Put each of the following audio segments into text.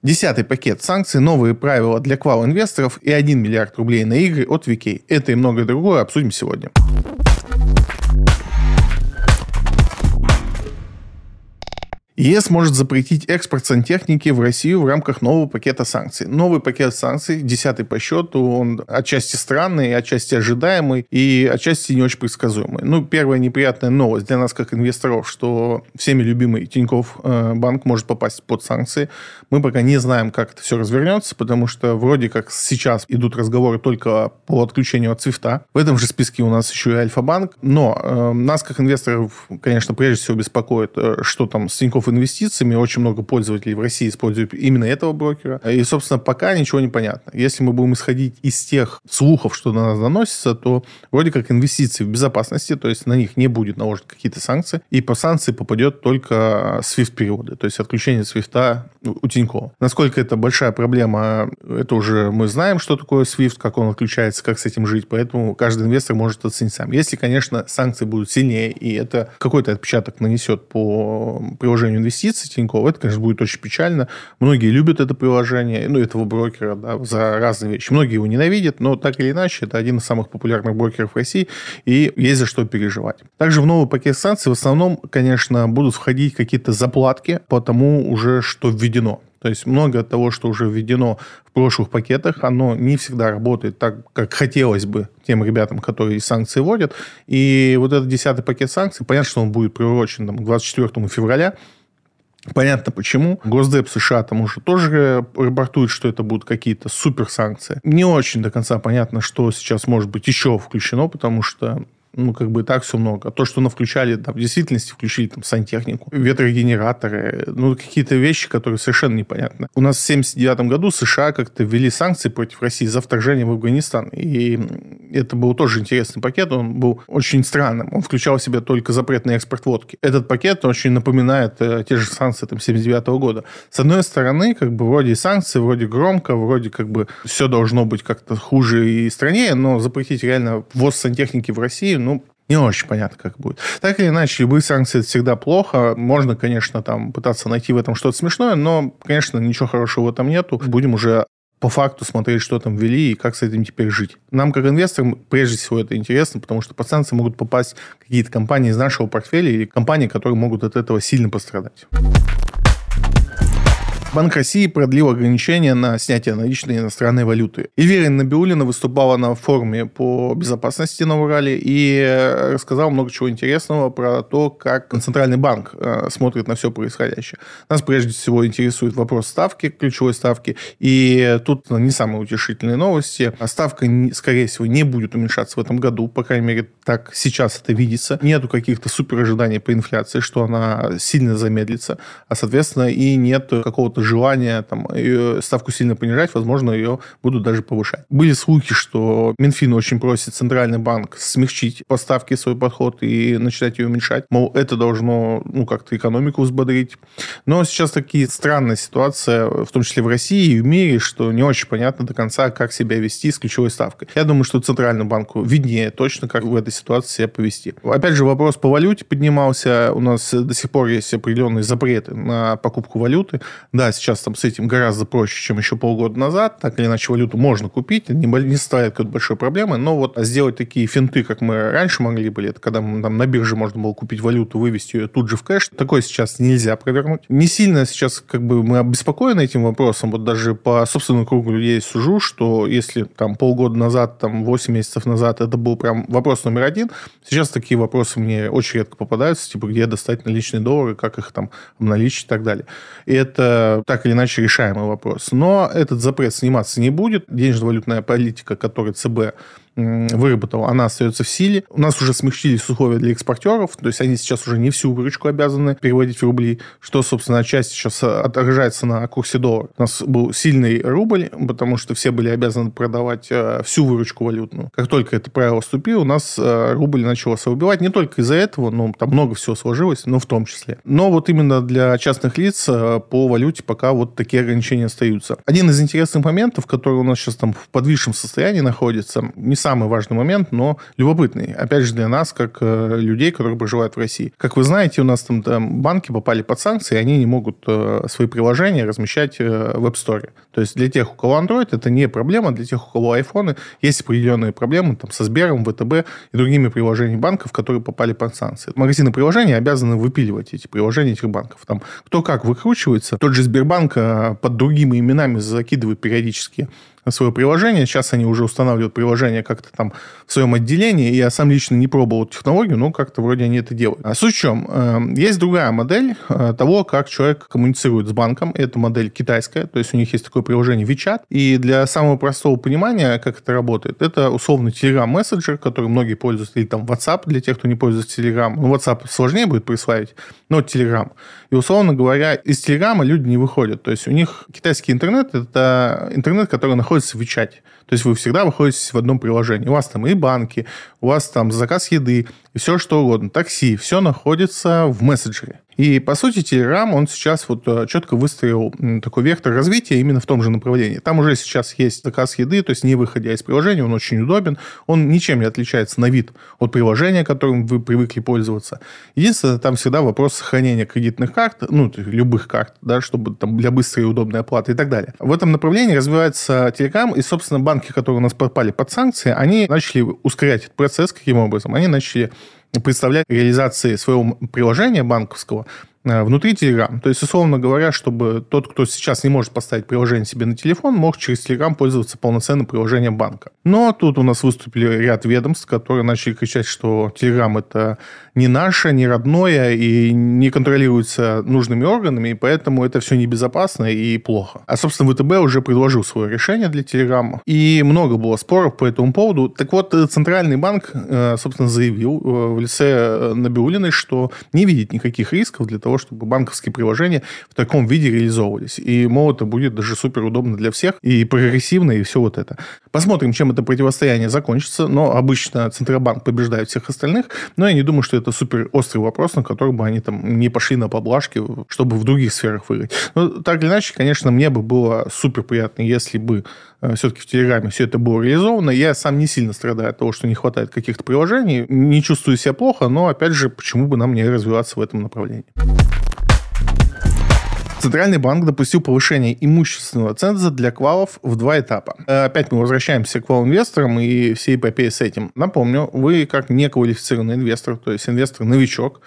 Десятый пакет санкций, новые правила для квал-инвесторов и 1 миллиард рублей на игры от VK. Это и многое другое обсудим сегодня. ЕС может запретить экспорт сантехники в Россию в рамках нового пакета санкций. Новый пакет санкций, десятый по счету, он отчасти странный, отчасти ожидаемый и отчасти не очень предсказуемый. Ну, первая неприятная новость для нас, как инвесторов, что всеми любимый Тиньков э, банк может попасть под санкции. Мы пока не знаем, как это все развернется, потому что вроде как сейчас идут разговоры только по отключению от свифта. В этом же списке у нас еще и Альфа-банк. Но э, нас, как инвесторов, конечно, прежде всего беспокоит, э, что там с Тиньков инвестициями. Очень много пользователей в России используют именно этого брокера. И, собственно, пока ничего не понятно. Если мы будем исходить из тех слухов, что на нас доносится, то вроде как инвестиции в безопасности, то есть на них не будет наложены какие-то санкции, и по санкции попадет только SWIFT-переводы, то есть отключение SWIFT у Тинькова. Насколько это большая проблема, это уже мы знаем, что такое SWIFT, как он отключается, как с этим жить, поэтому каждый инвестор может оценить сам. Если, конечно, санкции будут сильнее, и это какой-то отпечаток нанесет по приложению инвестиций Тинькофф, это, конечно, будет очень печально. Многие любят это приложение, ну, этого брокера, да, за разные вещи. Многие его ненавидят, но так или иначе, это один из самых популярных брокеров в России, и есть за что переживать. Также в новый пакет санкций в основном, конечно, будут входить какие-то заплатки по тому уже, что введено. То есть много того, что уже введено в прошлых пакетах, оно не всегда работает так, как хотелось бы тем ребятам, которые санкции вводят. И вот этот десятый пакет санкций, понятно, что он будет приурочен там, к 24 февраля, Понятно почему. Госдеп США там уже тоже рапортует, что это будут какие-то суперсанкции. Не очень до конца понятно, что сейчас может быть еще включено, потому что ну, как бы и так все много. То, что на включали, там, в действительности включили там сантехнику, ветрогенераторы, ну, какие-то вещи, которые совершенно непонятны. У нас в 79 году США как-то ввели санкции против России за вторжение в Афганистан. И это был тоже интересный пакет, он был очень странным. Он включал в себя только запрет на экспорт водки. Этот пакет очень напоминает э, те же санкции там 79 года. С одной стороны, как бы вроде санкции, вроде громко, вроде как бы все должно быть как-то хуже и страннее, но запретить реально ввоз сантехники в Россию, ну, не очень понятно, как будет. Так или иначе, любые санкции это всегда плохо. Можно, конечно, там пытаться найти в этом что-то смешное, но, конечно, ничего хорошего в этом нету. Будем уже по факту смотреть, что там ввели и как с этим теперь жить. Нам, как инвесторам, прежде всего это интересно, потому что под санкции могут попасть какие-то компании из нашего портфеля или компании, которые могут от этого сильно пострадать. Банк России продлил ограничения на снятие наличной иностранной валюты. Эльвира Набиулина выступала на форуме по безопасности на Урале и рассказала много чего интересного про то, как Центральный банк э, смотрит на все происходящее. Нас прежде всего интересует вопрос ставки, ключевой ставки, и тут не самые утешительные новости. Ставка, скорее всего, не будет уменьшаться в этом году, по крайней мере, так сейчас это видится. Нету каких-то супер ожиданий по инфляции, что она сильно замедлится, а, соответственно, и нет какого-то желание там, ставку сильно понижать, возможно, ее будут даже повышать. Были слухи, что Минфин очень просит Центральный банк смягчить поставки свой подход и начинать ее уменьшать. Мол, это должно ну, как-то экономику взбодрить. Но сейчас такие странная ситуация, в том числе в России и в мире, что не очень понятно до конца, как себя вести с ключевой ставкой. Я думаю, что Центральному банку виднее точно, как в этой ситуации себя повести. Опять же, вопрос по валюте поднимался. У нас до сих пор есть определенные запреты на покупку валюты. Да, сейчас там с этим гораздо проще, чем еще полгода назад. Так или иначе, валюту можно купить, не, не ставит какой-то большой проблемы. Но вот сделать такие финты, как мы раньше могли были, это когда там на бирже можно было купить валюту, вывести ее тут же в кэш, такое сейчас нельзя провернуть. Не сильно сейчас как бы мы обеспокоены этим вопросом. Вот даже по собственному кругу людей сужу, что если там полгода назад, там 8 месяцев назад это был прям вопрос номер один, сейчас такие вопросы мне очень редко попадаются, типа где достать наличные доллары, как их там обналичить и так далее. И это так или иначе решаемый вопрос. Но этот запрет сниматься не будет. Денежно-валютная политика, которую ЦБ выработал, она остается в силе. У нас уже смягчились условия для экспортеров, то есть они сейчас уже не всю выручку обязаны переводить в рубли, что, собственно, отчасти сейчас отражается на курсе доллара. У нас был сильный рубль, потому что все были обязаны продавать э, всю выручку валютную. Как только это правило вступило, у нас э, рубль начал убивать. Не только из-за этого, но там много всего сложилось, но в том числе. Но вот именно для частных лиц э, по валюте пока вот такие ограничения остаются. Один из интересных моментов, который у нас сейчас там в подвижном состоянии находится, не сам самый важный момент, но любопытный. Опять же, для нас, как э, людей, которые проживают в России. Как вы знаете, у нас там, там банки попали под санкции, и они не могут э, свои приложения размещать э, в App Store. То есть для тех, у кого Android, это не проблема, для тех, у кого iPhone, есть определенные проблемы там, со Сбером, ВТБ и другими приложениями банков, которые попали под санкции. Магазины приложений обязаны выпиливать эти приложения этих банков. Там кто как выкручивается. Тот же Сбербанк э, под другими именами закидывает периодически свое приложение. Сейчас они уже устанавливают приложение как-то там в своем отделении. Я сам лично не пробовал технологию, но как-то вроде они это делают. А суть в чем? Эм, есть другая модель э, того, как человек коммуницирует с банком. Это модель китайская, то есть у них есть такое приложение WeChat. И для самого простого понимания, как это работает, это условно Telegram мессенджер, который многие пользуются, или там WhatsApp для тех, кто не пользуется Telegram. Ну, WhatsApp сложнее будет присваивать, но Telegram. И, условно говоря, из Telegram люди не выходят. То есть у них китайский интернет – это интернет, который находится в WeChat. То есть вы всегда выходите в одном приложении. У вас там и банки, у вас там заказ еды, и все что угодно, такси, все находится в мессенджере. И, по сути, Telegram, он сейчас вот э, четко выстроил такой вектор развития именно в том же направлении. Там уже сейчас есть заказ еды, то есть не выходя из приложения, он очень удобен, он ничем не отличается на вид от приложения, которым вы привыкли пользоваться. Единственное, там всегда вопрос сохранения кредитных карт, ну, любых карт, да, чтобы там для быстрой и удобной оплаты и так далее. В этом направлении развивается Telegram, и, собственно, банки, которые у нас попали под санкции, они начали ускорять этот процесс каким образом? Они начали представлять реализации своего приложения банковского внутри Telegram. То есть, условно говоря, чтобы тот, кто сейчас не может поставить приложение себе на телефон, мог через Telegram пользоваться полноценным приложением банка. Но тут у нас выступили ряд ведомств, которые начали кричать, что Telegram это не наше, не родное и не контролируется нужными органами, и поэтому это все небезопасно и плохо. А, собственно, ВТБ уже предложил свое решение для Telegram, и много было споров по этому поводу. Так вот, Центральный банк, э, собственно, заявил э, в лице Набиулиной, что не видит никаких рисков для того, того, чтобы банковские приложения в таком виде реализовывались. И, мол, это будет даже супер удобно для всех, и прогрессивно, и все вот это. Посмотрим, чем это противостояние закончится, но обычно Центробанк побеждает всех остальных, но я не думаю, что это супер острый вопрос, на который бы они там не пошли на поблажки, чтобы в других сферах выиграть. Но так или иначе, конечно, мне бы было супер приятно, если бы э, все-таки в Телеграме все это было реализовано. Я сам не сильно страдаю от того, что не хватает каких-то приложений, не чувствую себя плохо, но, опять же, почему бы нам не развиваться в этом направлении? Центральный банк допустил повышение имущественного ценза для квалов в два этапа. Э, опять мы возвращаемся к вал-инвесторам и всей эпопеи с этим. Напомню, вы как неквалифицированный инвестор, то есть инвестор-новичок,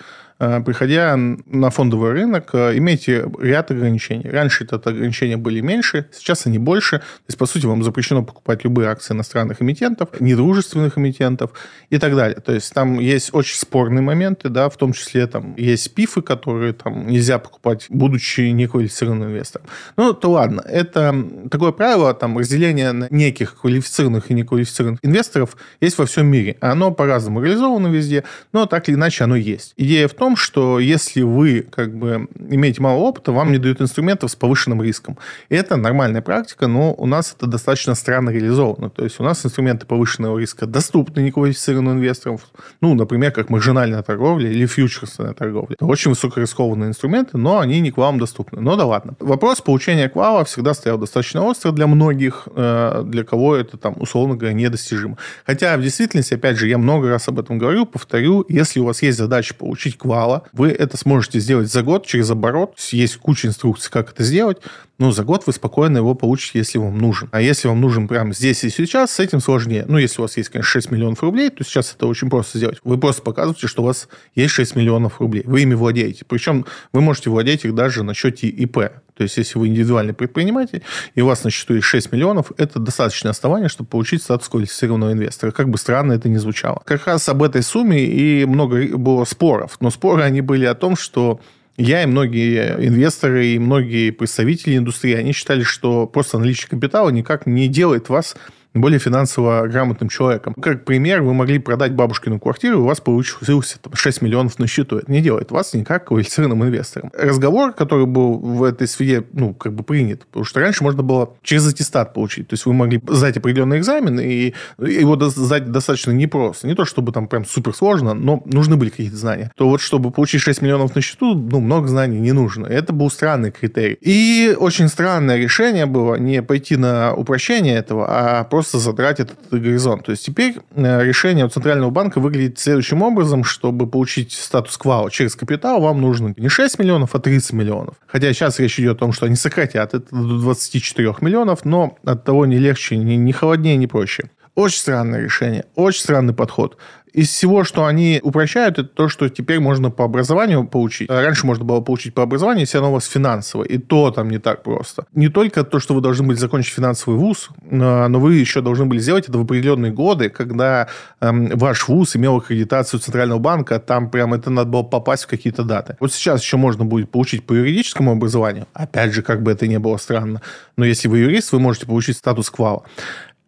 приходя на фондовый рынок, э, имейте ряд ограничений. Раньше это ограничения были меньше, сейчас они больше. То есть, по сути, вам запрещено покупать любые акции иностранных эмитентов, недружественных эмитентов и так далее. То есть, там есть очень спорные моменты, да, в том числе там есть пифы, которые там нельзя покупать, будучи неквалифицированным инвестором. Ну, то ладно. Это такое правило, там, разделение на неких квалифицированных и неквалифицированных инвесторов есть во всем мире. Оно по-разному реализовано везде, но так или иначе оно есть. Идея в том, том, что если вы как бы имеете мало опыта, вам не дают инструментов с повышенным риском. Это нормальная практика, но у нас это достаточно странно реализовано. То есть у нас инструменты повышенного риска доступны неквалифицированным инвесторам. Ну, например, как маржинальная торговля или фьючерсная торговля. Это очень высокорискованные инструменты, но они не к вам доступны. Но да ладно. Вопрос получения квала всегда стоял достаточно остро для многих, э, для кого это там, условно говоря, недостижимо. Хотя в действительности, опять же, я много раз об этом говорю, повторю, если у вас есть задача получить квал, мало. Вы это сможете сделать за год через оборот. Есть куча инструкций, как это сделать. Но за год вы спокойно его получите, если вам нужен. А если вам нужен прямо здесь и сейчас, с этим сложнее. Ну, если у вас есть, конечно, 6 миллионов рублей, то сейчас это очень просто сделать. Вы просто показываете, что у вас есть 6 миллионов рублей. Вы ими владеете. Причем вы можете владеть их даже на счете ИП. То есть, если вы индивидуальный предприниматель, и у вас на счету есть 6 миллионов, это достаточное основание, чтобы получить статус квалифицированного инвестора. Как бы странно это ни звучало. Как раз об этой сумме и много было споров. Но споры, они были о том, что я и многие инвесторы, и многие представители индустрии, они считали, что просто наличие капитала никак не делает вас более финансово грамотным человеком. Как пример, вы могли продать бабушкину квартиру, и у вас получилось там, 6 миллионов на счету. Это не делает вас никак квалифицированным инвестором. Разговор, который был в этой сфере, ну, как бы принят, потому что раньше можно было через аттестат получить. То есть вы могли сдать определенный экзамен, и его сдать достаточно непросто. Не то, чтобы там прям супер сложно, но нужны были какие-то знания. То вот, чтобы получить 6 миллионов на счету, ну, много знаний не нужно. Это был странный критерий. И очень странное решение было не пойти на упрощение этого, а просто просто задрать этот горизонт. То есть теперь э, решение Центрального банка выглядит следующим образом, чтобы получить статус квау через капитал, вам нужно не 6 миллионов, а 30 миллионов. Хотя сейчас речь идет о том, что они сократят это до 24 миллионов, но от того не легче, не холоднее, не проще. Очень странное решение, очень странный подход. Из всего, что они упрощают, это то, что теперь можно по образованию получить. Раньше можно было получить по образованию, если оно у вас финансовое. И то там не так просто. Не только то, что вы должны были закончить финансовый вуз, но вы еще должны были сделать это в определенные годы, когда эм, ваш вуз имел аккредитацию Центрального банка, там прям это надо было попасть в какие-то даты. Вот сейчас еще можно будет получить по юридическому образованию. Опять же, как бы это ни было странно. Но если вы юрист, вы можете получить статус квала.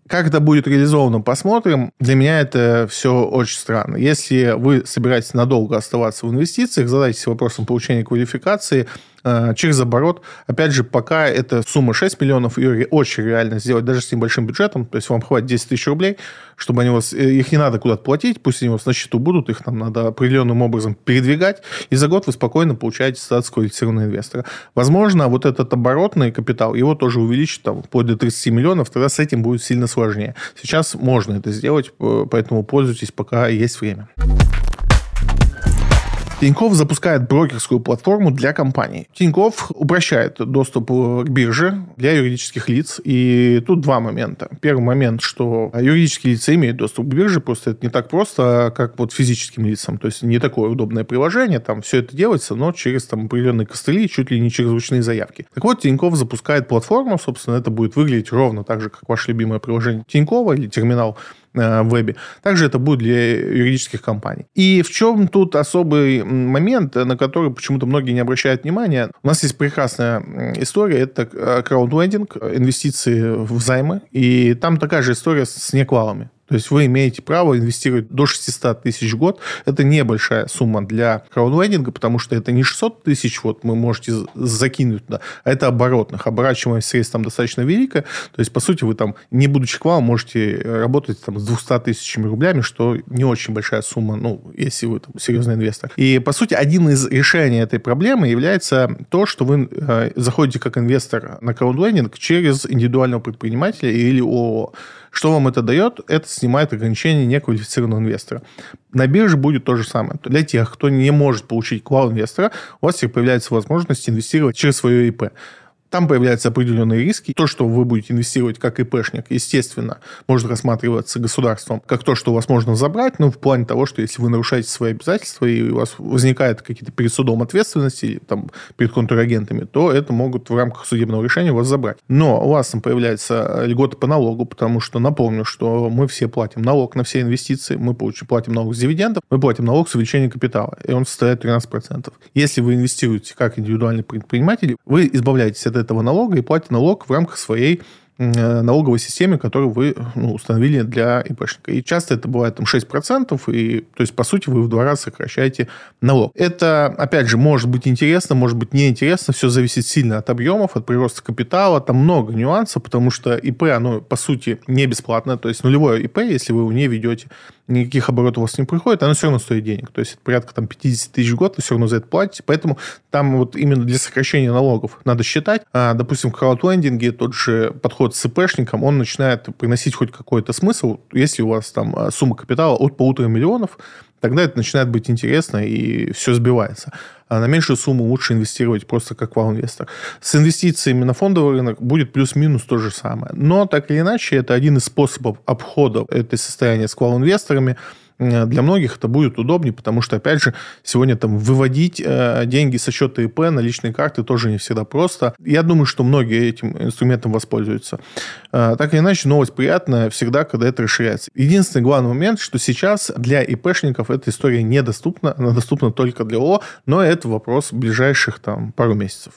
Как это будет реализовано, посмотрим. Для меня это все очень странно. Если вы собираетесь надолго оставаться в инвестициях, задайтесь вопросом получения квалификации – через оборот. Опять же, пока эта сумма 6 миллионов, ее очень реально сделать даже с небольшим бюджетом, то есть вам хватит 10 тысяч рублей, чтобы они у вас, э, их не надо куда-то платить, пусть они у вас на счету будут, их там надо определенным образом передвигать, и за год вы спокойно получаете статус квалифицированного инвестора. Возможно, вот этот оборотный капитал, его тоже увеличить там, вплоть до 30 миллионов, тогда с этим будет сильно сложнее. Сейчас можно это сделать, поэтому пользуйтесь, пока есть время. Тиньков запускает брокерскую платформу для компаний. Тиньков упрощает доступ к бирже для юридических лиц. И тут два момента. Первый момент, что юридические лица имеют доступ к бирже, просто это не так просто, как вот физическим лицам. То есть не такое удобное приложение, там все это делается, но через там определенные костыли, чуть ли не через ручные заявки. Так вот, Тиньков запускает платформу, собственно, это будет выглядеть ровно так же, как ваше любимое приложение Тинькова или терминал в вебе. Также это будет для юридических компаний. И в чем тут особый момент, на который почему-то многие не обращают внимания? У нас есть прекрасная история, это э, краудлендинг, инвестиции в займы, и там такая же история с неквалами. То есть вы имеете право инвестировать до 600 тысяч в год. Это небольшая сумма для краудлендинга, потому что это не 600 тысяч, вот вы можете закинуть туда, а это оборотных. Оборачиваемость средств там достаточно великая. То есть, по сути, вы там, не будучи к вам, можете работать там, с 200 тысячами рублями, что не очень большая сумма, ну, если вы там, серьезный инвестор. И, по сути, один из решений этой проблемы является то, что вы э, заходите как инвестор на краудлендинг через индивидуального предпринимателя или ООО. Что вам это дает? Это снимает ограничение неквалифицированного инвестора. На бирже будет то же самое. Для тех, кто не может получить квал-инвестора, у вас теперь появляется возможность инвестировать через свое ИП. Там появляются определенные риски. То, что вы будете инвестировать как ИПшник, естественно, может рассматриваться государством как то, что у вас можно забрать, но в плане того, что если вы нарушаете свои обязательства и у вас возникают какие-то перед судом ответственности там, перед контрагентами, то это могут в рамках судебного решения вас забрать. Но у вас там появляются льготы по налогу, потому что, напомню, что мы все платим налог на все инвестиции, мы получим, платим налог с дивидендов, мы платим налог с увеличения капитала, и он составляет 13%. Если вы инвестируете как индивидуальный предприниматель, вы избавляетесь от этого налога и платите налог в рамках своей Э, налоговой системе, которую вы ну, установили для ИПшника. И часто это бывает там 6%, и, то есть, по сути, вы в два раза сокращаете налог. Это, опять же, может быть интересно, может быть неинтересно, все зависит сильно от объемов, от прироста капитала, там много нюансов, потому что ИП, оно, по сути, не бесплатное, то есть нулевое ИП, если вы его не ведете, никаких оборотов у вас не приходит, оно все равно стоит денег. То есть, это порядка там 50 тысяч в год, вы все равно за это платите, поэтому там вот именно для сокращения налогов надо считать. А, допустим, в краудлендинге тот же подход с ИПшником, он начинает приносить хоть какой-то смысл. Если у вас там а, сумма капитала от полутора миллионов, тогда это начинает быть интересно, и все сбивается. А на меньшую сумму лучше инвестировать просто как вау-инвестор. С инвестициями на фондовый рынок будет плюс-минус то же самое. Но, так или иначе, это один из способов обхода этой состояния с Э, для многих это будет удобнее, потому что, опять же, сегодня там выводить э, деньги со счета ИП на личные карты тоже не всегда просто. Я думаю, что многие этим инструментом воспользуются. Э, так или иначе, новость приятная всегда, когда это расширяется. Единственный главный момент, что сейчас для ИПшников эта история недоступна, она доступна только для ООО, но это вопрос ближайших там пару месяцев.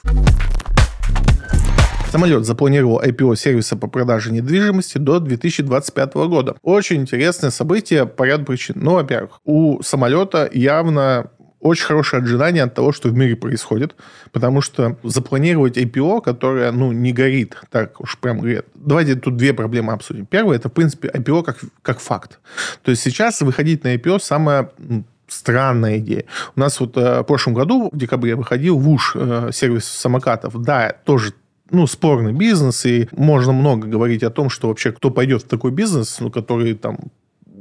Самолет запланировал IPO сервиса по продаже недвижимости до 2025 года. Очень интересное событие по ряду причин. Ну, во-первых, у самолета явно очень хорошее ожидание от того, что в мире происходит, потому что запланировать IPO, которое, ну, не горит, так уж прям говорит. Давайте тут две проблемы обсудим. Первое, это, в принципе, IPO как, как факт. То есть сейчас выходить на IPO самое странная идея. У нас вот э, в прошлом году, в декабре, выходил ВУШ, э, сервис самокатов. Да, тоже ну, спорный бизнес, и можно много говорить о том, что вообще кто пойдет в такой бизнес, ну, который там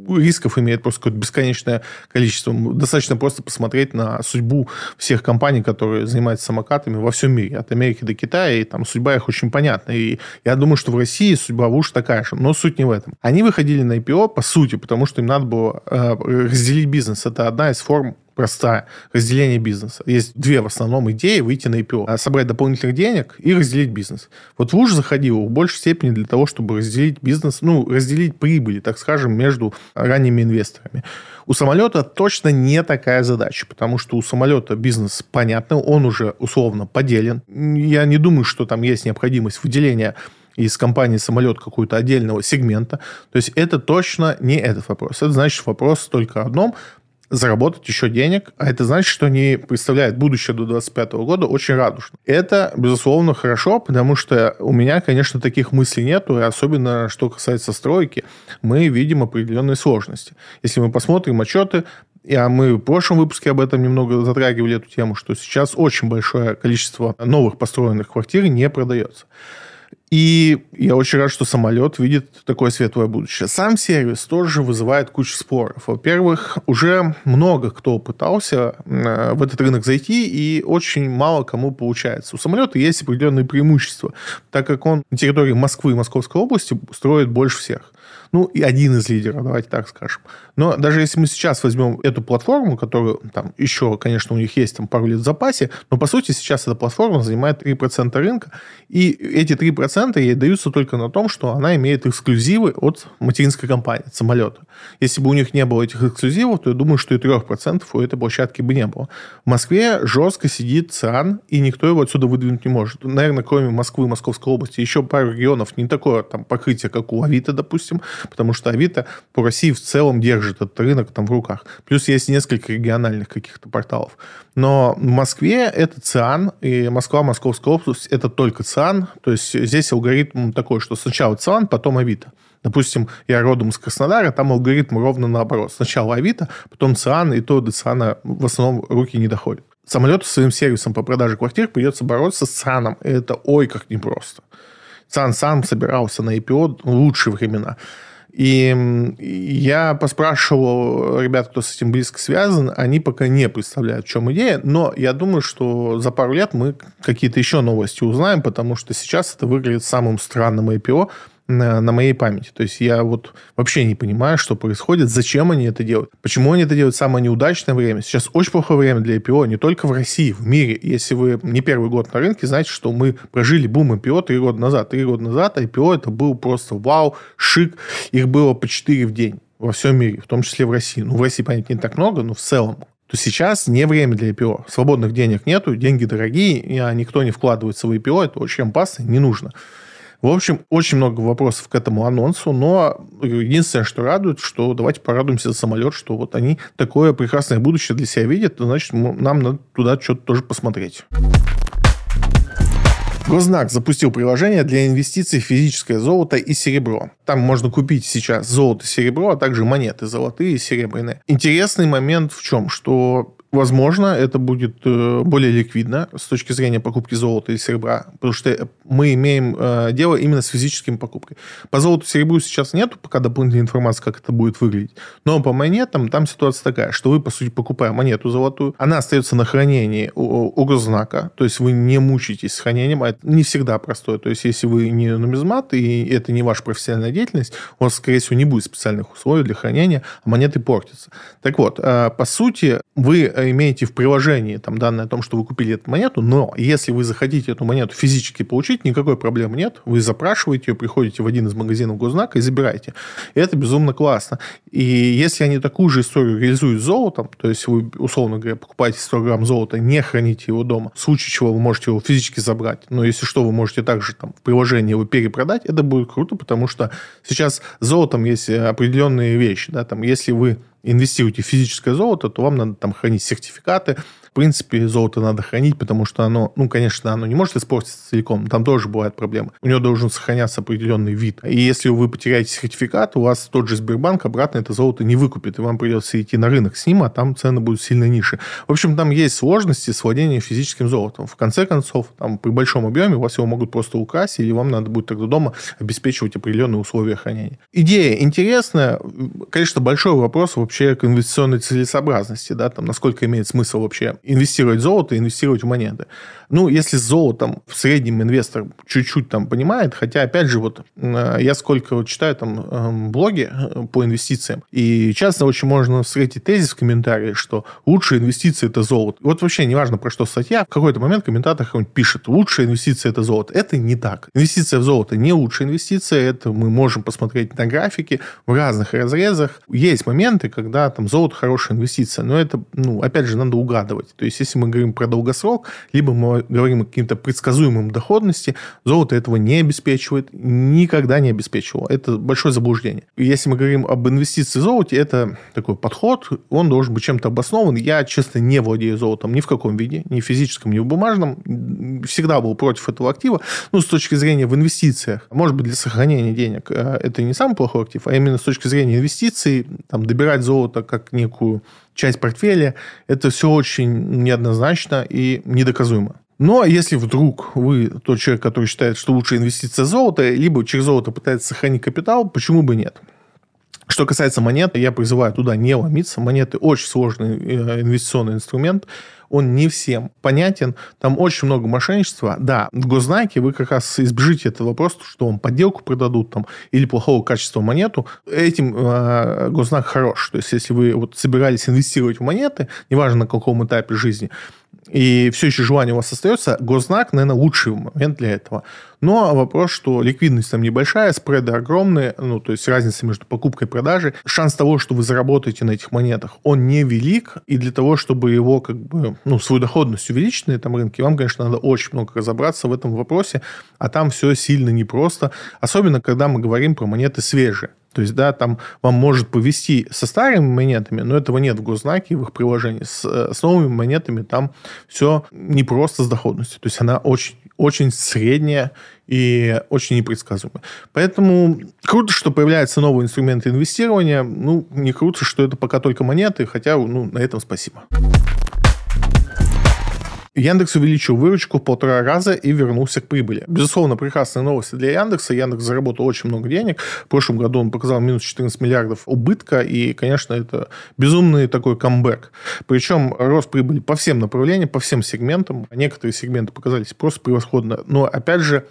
рисков имеет просто какое-то бесконечное количество. Достаточно просто посмотреть на судьбу всех компаний, которые занимаются самокатами во всем мире, от Америки до Китая, и там судьба их очень понятна. И я думаю, что в России судьба ВУШ такая же, но суть не в этом. Они выходили на IPO, по сути, потому что им надо было э, разделить бизнес. Это одна из форм простая. Разделение бизнеса. Есть две в основном идеи выйти на IPO. А собрать дополнительных денег и разделить бизнес. Вот в УЖ заходил в большей степени для того, чтобы разделить бизнес, ну, разделить прибыли, так скажем, между ранними инвесторами. У самолета точно не такая задача, потому что у самолета бизнес понятный, он уже условно поделен. Я не думаю, что там есть необходимость выделения из компании самолет какого-то отдельного сегмента. То есть это точно не этот вопрос. Это значит вопрос только одном заработать еще денег, а это значит, что они представляют будущее до 2025 года очень радужно. Это, безусловно, хорошо, потому что у меня, конечно, таких мыслей нету, и особенно, что касается стройки, мы видим определенные сложности. Если мы посмотрим отчеты, а мы в прошлом выпуске об этом немного затрагивали эту тему, что сейчас очень большое количество новых построенных квартир не продается. И я очень рад, что самолет видит такое светлое будущее. Сам сервис тоже вызывает кучу споров. Во-первых, уже много кто пытался э, в этот рынок зайти, и очень мало кому получается. У самолета есть определенные преимущества, так как он на территории Москвы и Московской области строит больше всех ну, и один из лидеров, давайте так скажем. Но даже если мы сейчас возьмем эту платформу, которую там еще, конечно, у них есть там пару лет в запасе, но по сути сейчас эта платформа занимает 3% рынка, и эти 3% ей даются только на том, что она имеет эксклюзивы от материнской компании, от самолета. Если бы у них не было этих эксклюзивов, то я думаю, что и 3% у этой площадки бы не было. В Москве жестко сидит ЦИАН, и никто его отсюда выдвинуть не может. Наверное, кроме Москвы Московской области, еще пару регионов не такое там покрытие, как у Авито, допустим, потому что Авито по России в целом держит этот рынок там в руках. Плюс есть несколько региональных каких-то порталов. Но в Москве это ЦИАН, и Москва, Московская область – это только ЦИАН. То есть здесь алгоритм такой, что сначала ЦИАН, потом Авито. Допустим, я родом из Краснодара, там алгоритм ровно наоборот. Сначала Авито, потом ЦИАН, и то до ЦИАНа в основном руки не доходят. Самолету своим сервисом по продаже квартир придется бороться с ЦИАНом. И это ой как непросто. ЦИАН сам собирался на IPO в лучшие времена. И я поспрашивал ребят, кто с этим близко связан, они пока не представляют, в чем идея, но я думаю, что за пару лет мы какие-то еще новости узнаем, потому что сейчас это выглядит самым странным IPO, на, на моей памяти. То есть я вот вообще не понимаю, что происходит, зачем они это делают. Почему они это делают в самое неудачное время? Сейчас очень плохое время для IPO, не только в России, в мире. Если вы не первый год на рынке, знаете, что мы прожили бум IPO три года назад. Три года назад IPO это был просто вау, шик. Их было по 4 в день во всем мире, в том числе в России. Ну, в России, понятно, не так много, но в целом то сейчас не время для IPO. Свободных денег нету, деньги дорогие, а никто не вкладывается в IPO, это очень опасно, не нужно. В общем, очень много вопросов к этому анонсу, но единственное, что радует, что давайте порадуемся за самолет, что вот они такое прекрасное будущее для себя видят, значит, нам надо туда что-то тоже посмотреть. Гознак запустил приложение для инвестиций в физическое золото и серебро. Там можно купить сейчас золото и серебро, а также монеты золотые и серебряные. Интересный момент в чем? Что Возможно, это будет э, более ликвидно с точки зрения покупки золота или серебра, потому что мы имеем э, дело именно с физическими покупкой. По золоту и серебру сейчас нет пока дополнительной информации, как это будет выглядеть. Но по монетам там ситуация такая, что вы, по сути, покупая монету золотую, она остается на хранении у госзнака, то есть вы не мучаетесь с хранением, а это не всегда простое. То есть если вы не нумизмат, и это не ваша профессиональная деятельность, у вас, скорее всего, не будет специальных условий для хранения, а монеты портятся. Так вот, э, по сути, вы имеете в приложении там данные о том, что вы купили эту монету, но если вы захотите эту монету физически получить, никакой проблемы нет. Вы запрашиваете ее, приходите в один из магазинов Гознака и забираете. И это безумно классно. И если они такую же историю реализуют с золотом, то есть вы, условно говоря, покупаете 100 грамм золота, не храните его дома, в случае чего вы можете его физически забрать, но если что, вы можете также там в приложении его перепродать, это будет круто, потому что сейчас золотом есть определенные вещи. Да, там, если вы инвестируете в физическое золото, то вам надо там хранить сертификаты, принципе, золото надо хранить, потому что оно, ну, конечно, оно не может испортиться целиком, там тоже бывают проблемы. У него должен сохраняться определенный вид. И если вы потеряете сертификат, у вас тот же Сбербанк обратно это золото не выкупит, и вам придется идти на рынок с ним, а там цены будут сильно ниже. В общем, там есть сложности с владением физическим золотом. В конце концов, там при большом объеме у вас его могут просто украсть, или вам надо будет тогда дома обеспечивать определенные условия хранения. Идея интересная. Конечно, большой вопрос вообще к инвестиционной целесообразности, да, там, насколько имеет смысл вообще инвестировать золото, инвестировать в монеты. Ну, если с золотом в среднем инвестор чуть-чуть там понимает, хотя, опять же, вот э, я сколько вот читаю там эм, блоги э, по инвестициям, и часто очень можно встретить тезис в комментарии, что лучшая инвестиция – это золото. Вот вообще неважно, про что статья, в какой-то момент комментатор пишет, лучшая инвестиция – это золото. Это не так. Инвестиция в золото не лучшая инвестиция, это мы можем посмотреть на графике в разных разрезах. Есть моменты, когда там золото хорошая инвестиция, но это, ну, опять же, надо угадывать. То есть, если мы говорим про долгосрок, либо мы говорим о каким-то предсказуемым доходности, золото этого не обеспечивает, никогда не обеспечивало. Это большое заблуждение. Если мы говорим об инвестиции в золоте, это такой подход, он должен быть чем-то обоснован. Я, честно, не владею золотом ни в каком виде, ни в физическом, ни в бумажном. Всегда был против этого актива. Ну, с точки зрения в инвестициях, может быть, для сохранения денег э, это не самый плохой актив, а именно с точки зрения инвестиций, там, добирать золото как некую часть портфеля, это все очень неоднозначно и недоказуемо. Но если вдруг вы тот человек, который считает, что лучшая инвестиция золото, либо через золото пытается сохранить капитал, почему бы нет? Что касается монет, я призываю туда не ломиться. Монеты очень сложный э, инвестиционный инструмент. Он не всем понятен. Там очень много мошенничества. Да, в госзнаке вы как раз избежите этого вопроса, что вам подделку продадут там, или плохого качества монету. Этим э, госзнак хорош. То есть, если вы вот собирались инвестировать в монеты, неважно на каком этапе жизни, и все еще желание у вас остается, госзнак, наверное, лучший момент для этого. Но вопрос, что ликвидность там небольшая, спреды огромные, ну, то есть разница между покупкой и продажей. Шанс того, что вы заработаете на этих монетах, он невелик, и для того, чтобы его, как бы, ну, свою доходность увеличить на этом рынке, вам, конечно, надо очень много разобраться в этом вопросе, а там все сильно непросто, особенно когда мы говорим про монеты свежие. То есть, да, там вам может повести со старыми монетами, но этого нет в госзнаке, в их приложении. С, э, с новыми монетами там все не просто с доходностью. То есть, она очень, очень средняя и очень непредсказуемая. Поэтому круто, что появляются новые инструменты инвестирования. Ну, не круто, что это пока только монеты, хотя, ну, на этом спасибо. Яндекс увеличил выручку в полтора раза и вернулся к прибыли. Безусловно, прекрасные новости для Яндекса. Яндекс заработал очень много денег. В прошлом году он показал минус 14 миллиардов убытка, и, конечно, это безумный такой камбэк. Причем рост прибыли по всем направлениям, по всем сегментам. Некоторые сегменты показались просто превосходно. Но, опять же,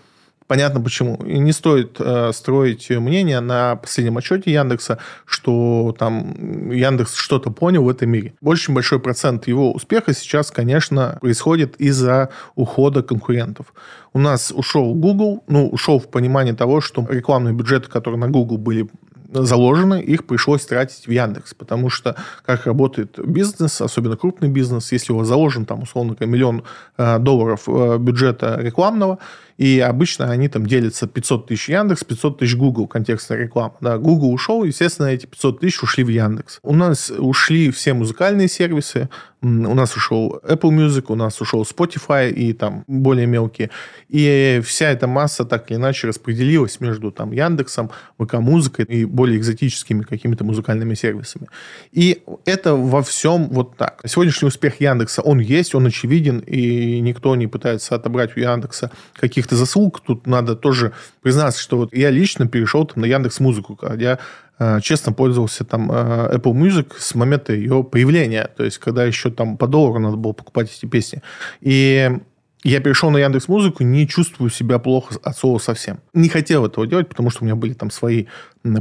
Понятно почему. И не стоит э, строить мнение на последнем отчете Яндекса, что там Яндекс что-то понял в этом мире. Очень большой процент его успеха сейчас, конечно, происходит из-за ухода конкурентов. У нас ушел Google, ну, ушел в понимании того, что рекламные бюджеты, которые на Google были заложены, их пришлось тратить в Яндекс, потому что как работает бизнес, особенно крупный бизнес, если у вас заложен там условно миллион э, долларов э, бюджета рекламного, и обычно они там делятся 500 тысяч Яндекс, 500 тысяч Google, контекстная реклама. Да, Google ушел, естественно, эти 500 тысяч ушли в Яндекс. У нас ушли все музыкальные сервисы, у нас ушел Apple Music, у нас ушел Spotify и там более мелкие. И вся эта масса так или иначе распределилась между там Яндексом, ВК Музыкой и более экзотическими какими-то музыкальными сервисами. И это во всем вот так. Сегодняшний успех Яндекса, он есть, он очевиден, и никто не пытается отобрать у Яндекса каких каких-то заслуг, тут надо тоже признаться, что вот я лично перешел там на Яндекс Музыку, я э, честно пользовался там э, Apple Music с момента ее появления, то есть когда еще там по доллару надо было покупать эти песни. И я перешел на Яндекс Музыку, не чувствую себя плохо от слова совсем. Не хотел этого делать, потому что у меня были там свои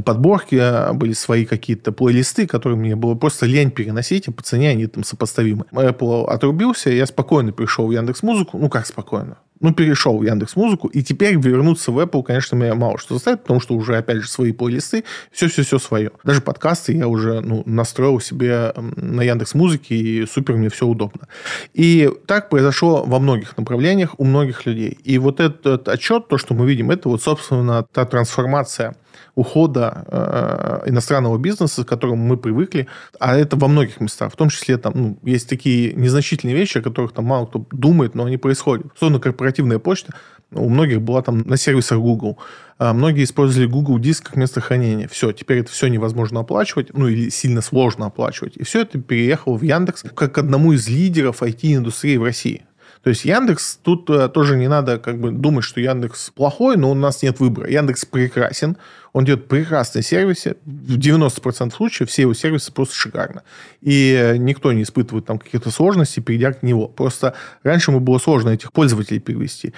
подборки, а, были свои какие-то плейлисты, которые мне было просто лень переносить, и по цене они там сопоставимы. Apple отрубился, я спокойно пришел в Яндекс Музыку, ну как спокойно, ну, перешел в Яндекс Музыку, и теперь вернуться в Apple, конечно, меня мало что заставит, потому что уже, опять же, свои плейлисты, все-все-все свое. Даже подкасты я уже ну, настроил себе на Яндекс Музыке, и супер, мне все удобно. И так произошло во многих направлениях у многих людей. И вот этот отчет, то, что мы видим, это вот, собственно, та трансформация ухода э, иностранного бизнеса, к которому мы привыкли, а это во многих местах, в том числе там ну, есть такие незначительные вещи, о которых там мало кто думает, но они происходят. Особенно корпоративная почта у многих была там на сервисах Google. А многие использовали Google Диск как место хранения. Все, теперь это все невозможно оплачивать, ну или сильно сложно оплачивать. И все это переехало в Яндекс как одному из лидеров IT-индустрии в России. То есть Яндекс, тут э, тоже не надо как бы думать, что Яндекс плохой, но у нас нет выбора. Яндекс прекрасен, он делает прекрасные сервисы. В 90% случаев все его сервисы просто шикарно. И э, никто не испытывает там каких-то сложностей, перейдя к него. Просто раньше ему было сложно этих пользователей перевести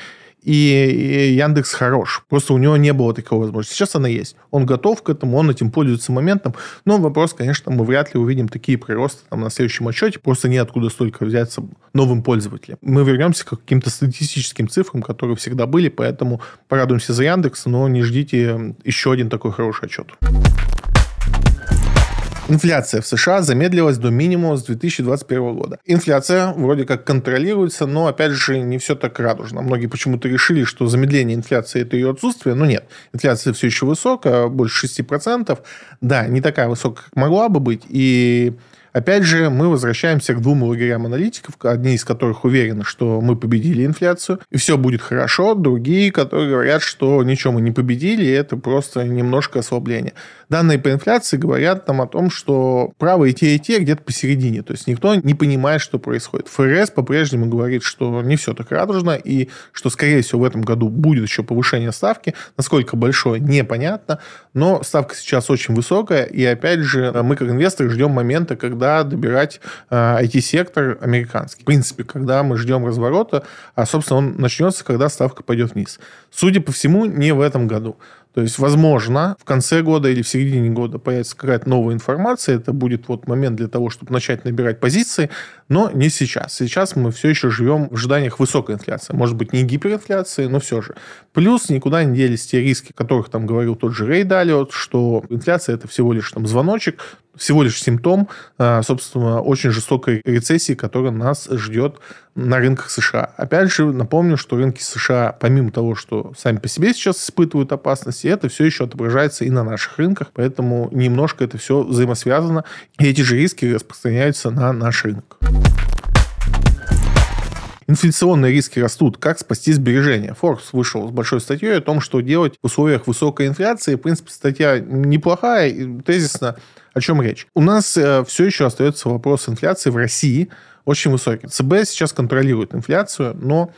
и Яндекс хорош. Просто у него не было такой возможности. Сейчас она есть. Он готов к этому, он этим пользуется моментом. Но вопрос, конечно, мы вряд ли увидим такие приросты там, на следующем отчете. Просто неоткуда столько взяться новым пользователям. Мы вернемся к каким-то статистическим цифрам, которые всегда были, поэтому порадуемся за Яндекс, но не ждите еще один такой хороший отчет. Инфляция в США замедлилась до минимума с 2021 года. Инфляция вроде как контролируется, но, опять же, не все так радужно. Многие почему-то решили, что замедление инфляции – это ее отсутствие, но нет. Инфляция все еще высокая, больше 6%. Да, не такая высокая, как могла бы быть, и Опять же, мы возвращаемся к двум лагерям аналитиков, одни из которых уверены, что мы победили инфляцию, и все будет хорошо, другие, которые говорят, что ничего мы не победили, это просто немножко ослабление. Данные по инфляции говорят нам о том, что правы и те, и те где-то посередине. То есть никто не понимает, что происходит. ФРС по-прежнему говорит, что не все так радужно, и что, скорее всего, в этом году будет еще повышение ставки. Насколько большое, непонятно. Но ставка сейчас очень высокая, и опять же, мы как инвесторы ждем момента, когда добирать IT-сектор э, американский. В принципе, когда мы ждем разворота, а, собственно, он начнется, когда ставка пойдет вниз. Судя по всему, не в этом году. То есть, возможно, в конце года или в середине года появится какая-то новая информация. Это будет вот момент для того, чтобы начать набирать позиции, но не сейчас. Сейчас мы все еще живем в ожиданиях высокой инфляции. Может быть, не гиперинфляции, но все же. Плюс никуда не делись те риски, о которых там говорил тот же Рей Далиот, что инфляция это всего лишь там звоночек, всего лишь симптом, а, собственно, очень жестокой рецессии, которая нас ждет на рынках США. Опять же, напомню, что рынки США, помимо того, что сами по себе сейчас испытывают опасности, это все еще отображается и на наших рынках, поэтому немножко это все взаимосвязано, и эти же риски распространяются на наш рынок. Инфляционные риски растут. Как спасти сбережения? Forbes вышел с большой статьей о том, что делать в условиях высокой инфляции. В принципе, статья неплохая, тезисно. О чем речь? У нас э, все еще остается вопрос инфляции в России очень высокий. ЦБ сейчас контролирует инфляцию, но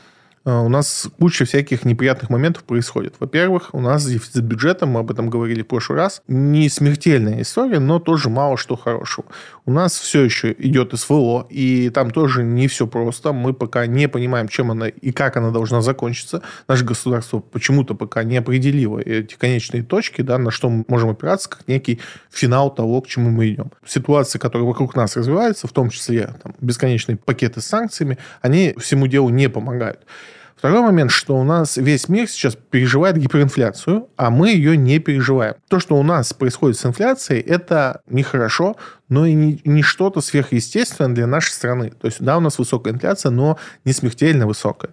у нас куча всяких неприятных моментов происходит. Во-первых, у нас дефицит бюджета, мы об этом говорили в прошлый раз. Не смертельная история, но тоже мало что хорошего. У нас все еще идет СВО, и там тоже не все просто. Мы пока не понимаем, чем она и как она должна закончиться. Наше государство почему-то пока не определило эти конечные точки, да, на что мы можем опираться, как некий финал того, к чему мы идем. Ситуации, которые вокруг нас развиваются, в том числе там, бесконечные пакеты с санкциями, они всему делу не помогают. Второй момент, что у нас весь мир сейчас переживает гиперинфляцию, а мы ее не переживаем. То, что у нас происходит с инфляцией, это нехорошо, но и не, не что-то сверхъестественное для нашей страны. То есть, да, у нас высокая инфляция, но не смертельно высокая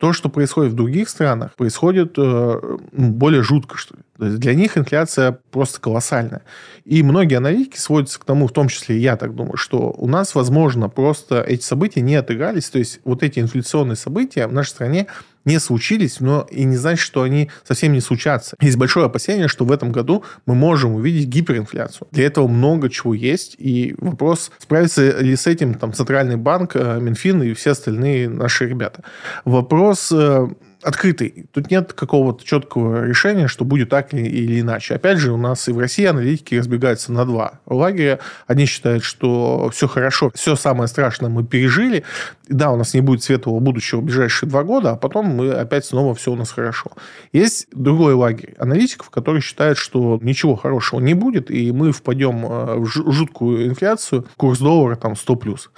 то, что происходит в других странах, происходит э, ну, более жутко, что ли. Для них инфляция просто колоссальная. И многие аналитики сводятся к тому, в том числе и я так думаю, что у нас, возможно, просто эти события не отыгрались. То есть вот эти инфляционные события в нашей стране не случились, но и не значит, что они совсем не случатся. Есть большое опасение, что в этом году мы можем увидеть гиперинфляцию. Для этого много чего есть, и вопрос, справится ли с этим там, Центральный банк, э, Минфин и все остальные наши ребята. Вопрос э, открытый. Тут нет какого-то четкого решения, что будет так или иначе. Опять же, у нас и в России аналитики разбегаются на два лагеря. Одни считают, что все хорошо, все самое страшное мы пережили. да, у нас не будет светлого будущего в ближайшие два года, а потом мы опять снова все у нас хорошо. Есть другой лагерь аналитиков, которые считают, что ничего хорошего не будет, и мы впадем э, в жуткую инфляцию, курс доллара там 100 плюс.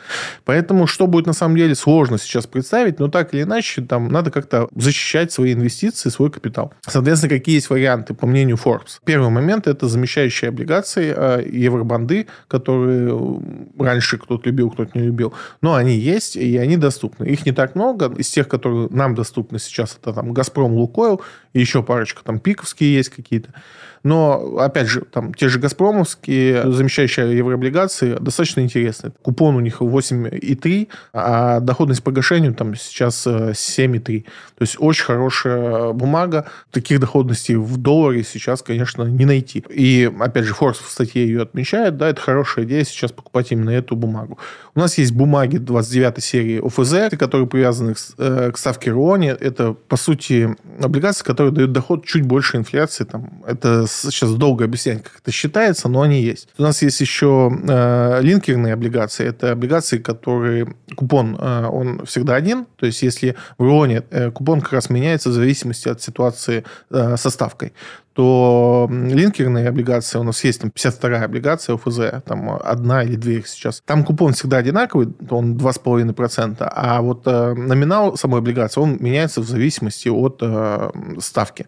Поэтому, что будет на самом деле, сложно сейчас представить, но так или иначе, там надо как-то защитить защищать свои инвестиции, свой капитал. Соответственно, какие есть варианты, по мнению Forbes? Первый момент – это замещающие облигации, э, евробанды, которые раньше кто-то любил, кто-то не любил. Но они есть, и они доступны. Их не так много. Из тех, которые нам доступны сейчас, это там «Газпром», «Лукойл», еще парочка, там «Пиковские» есть какие-то. Но, опять же, там те же «Газпромовские», замещающие еврооблигации, достаточно интересные. Купон у них 8,3, а доходность по гашению там сейчас 7,3. Э, То есть очень хорошая бумага. Таких доходностей в долларе сейчас, конечно, не найти. И, опять же, Форс в статье ее отмечает, да, это хорошая идея сейчас покупать именно эту бумагу. У нас есть бумаги 29 серии ОФЗ, которые привязаны к, э, к ставке РОНи. Это, по сути, облигации, которые дают доход чуть больше инфляции. Там, это сейчас долго объяснять, как это считается, но они есть. У нас есть еще э, линкерные облигации. Это облигации, которые купон, э, он всегда один. То есть, если в РОНе э, купон как раз меняется в зависимости от ситуации э, со ставкой то линкерные облигации, у нас есть там 52-я облигация ОФЗ, там одна или две их сейчас. Там купон всегда одинаковый, он 2,5%, а вот э, номинал самой облигации, он меняется в зависимости от э, ставки.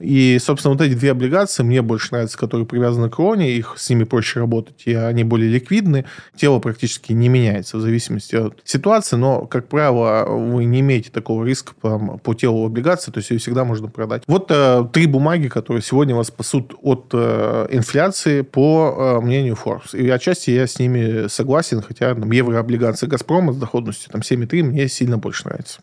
И, собственно, вот эти две облигации мне больше нравятся, которые привязаны к кроне, их с ними проще работать, и они более ликвидны, тело практически не меняется в зависимости от ситуации, но, как правило, вы не имеете такого риска по, по телу облигации, то есть ее всегда можно продать. Вот э, три бумаги, которые сегодня вас спасут от э, инфляции, по э, мнению Forbes. И отчасти я с ними согласен, хотя там, еврооблигации «Газпрома» с доходностью там, 7,3 мне сильно больше нравится.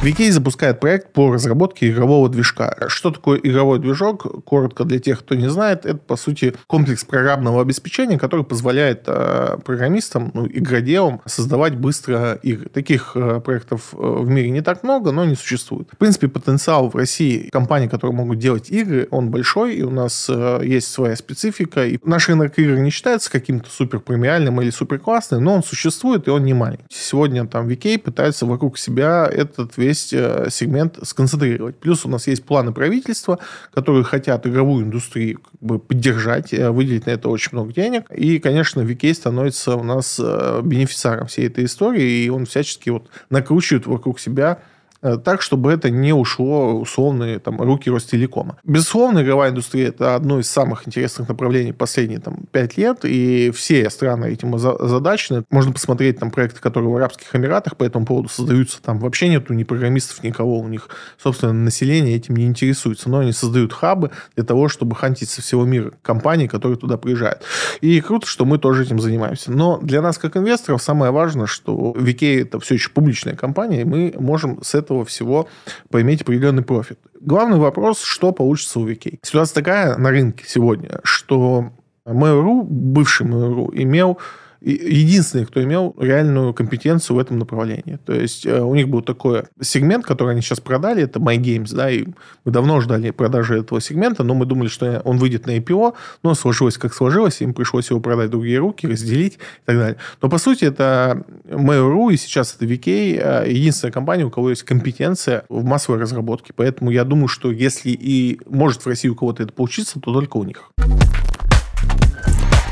VK запускает проект по разработке игрового движка. Что такое игровой движок? Коротко для тех, кто не знает, это, по сути, комплекс программного обеспечения, который позволяет э, программистам, ну, игроделам создавать быстро игры. Таких э, проектов э, в мире не так много, но не существует. В принципе, потенциал в России компаний, которые могут делать игры, он большой, и у нас э, есть своя специфика. И наш рынок игр не считается каким-то супер премиальным или супер классным, но он существует, и он не маленький. Сегодня там VK пытается вокруг себя этот весь весь э, сегмент сконцентрировать. Плюс у нас есть планы правительства, которые хотят игровую индустрию как бы поддержать, э, выделить на это очень много денег. И, конечно, VK становится у нас э, бенефициаром всей этой истории, и он всячески вот накручивает вокруг себя так, чтобы это не ушло условные там, руки Ростелекома. Безусловно, игровая индустрия – это одно из самых интересных направлений последние там, пять лет, и все страны этим озадачены. Можно посмотреть там проекты, которые в Арабских Эмиратах по этому поводу создаются. Там вообще нету ни программистов, никого. У них, собственно, население этим не интересуется. Но они создают хабы для того, чтобы хантить со всего мира компании, которые туда приезжают. И круто, что мы тоже этим занимаемся. Но для нас, как инвесторов, самое важное, что VK – это все еще публичная компания, и мы можем с этого этого всего поиметь определенный профит. Главный вопрос, что получится у VK. Ситуация такая на рынке сегодня, что Mail.ru, бывший Mail.ru, имел единственный, кто имел реальную компетенцию в этом направлении. То есть э, у них был такой сегмент, который они сейчас продали, это My Games, да, и мы давно ждали продажи этого сегмента, но мы думали, что он выйдет на IPO, но сложилось как сложилось, им пришлось его продать в другие руки, разделить и так далее. Но по сути это Mail.ru и сейчас это VK э, единственная компания, у кого есть компетенция в массовой разработке. Поэтому я думаю, что если и может в России у кого-то это получиться, то только у них.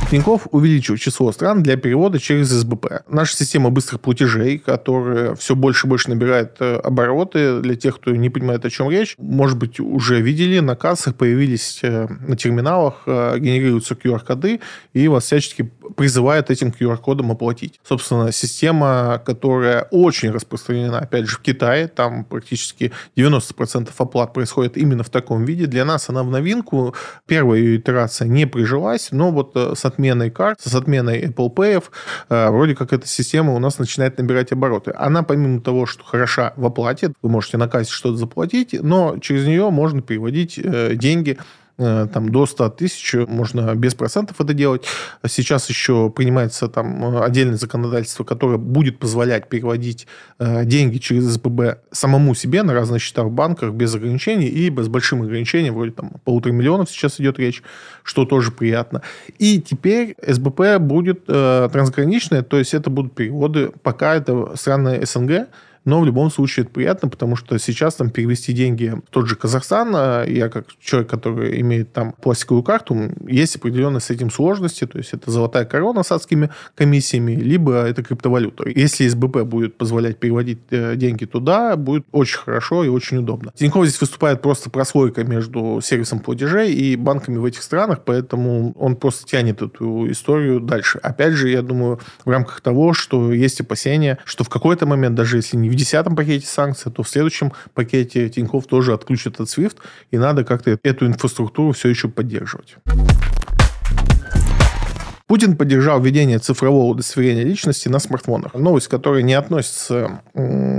Тинькофф увеличил число стран для перевода через СБП. Наша система быстрых платежей, которая все больше и больше набирает э, обороты, для тех, кто не понимает, о чем речь, может быть, уже видели, на кассах появились э, на терминалах, э, генерируются QR-коды, и вас всячески призывает этим QR-кодом оплатить. Собственно, система, которая очень распространена, опять же, в Китае, там практически 90% оплат происходит именно в таком виде. Для нас она в новинку. Первая ее итерация не прижилась, но вот с отменой карт, с отменой Apple Pay, э, вроде как эта система у нас начинает набирать обороты. Она, помимо того, что хороша в оплате, вы можете на кассе что-то заплатить, но через нее можно переводить э, деньги там до 100 тысяч можно без процентов это делать. Сейчас еще принимается там отдельное законодательство, которое будет позволять переводить э, деньги через СББ самому себе на разные счета в банках без ограничений и с большим ограничением, вроде там полутора миллионов сейчас идет речь, что тоже приятно. И теперь СБП будет э, трансграничное, то есть это будут переводы, пока это страны СНГ, но в любом случае это приятно, потому что сейчас там перевести деньги в тот же Казахстан, а я как человек, который имеет там пластиковую карту, есть определенные с этим сложности, то есть это золотая корона с адскими комиссиями, либо это криптовалюта. Если СБП будет позволять переводить э, деньги туда, будет очень хорошо и очень удобно. Тинькофф здесь выступает просто прослойка между сервисом платежей и банками в этих странах, поэтому он просто тянет эту историю дальше. Опять же, я думаю, в рамках того, что есть опасения, что в какой-то момент, даже если не в десятом пакете санкций, то в следующем пакете Тинькофф тоже отключит от SWIFT, и надо как-то эту инфраструктуру все еще поддерживать. Путин поддержал введение цифрового удостоверения личности на смартфонах. Новость, которая не относится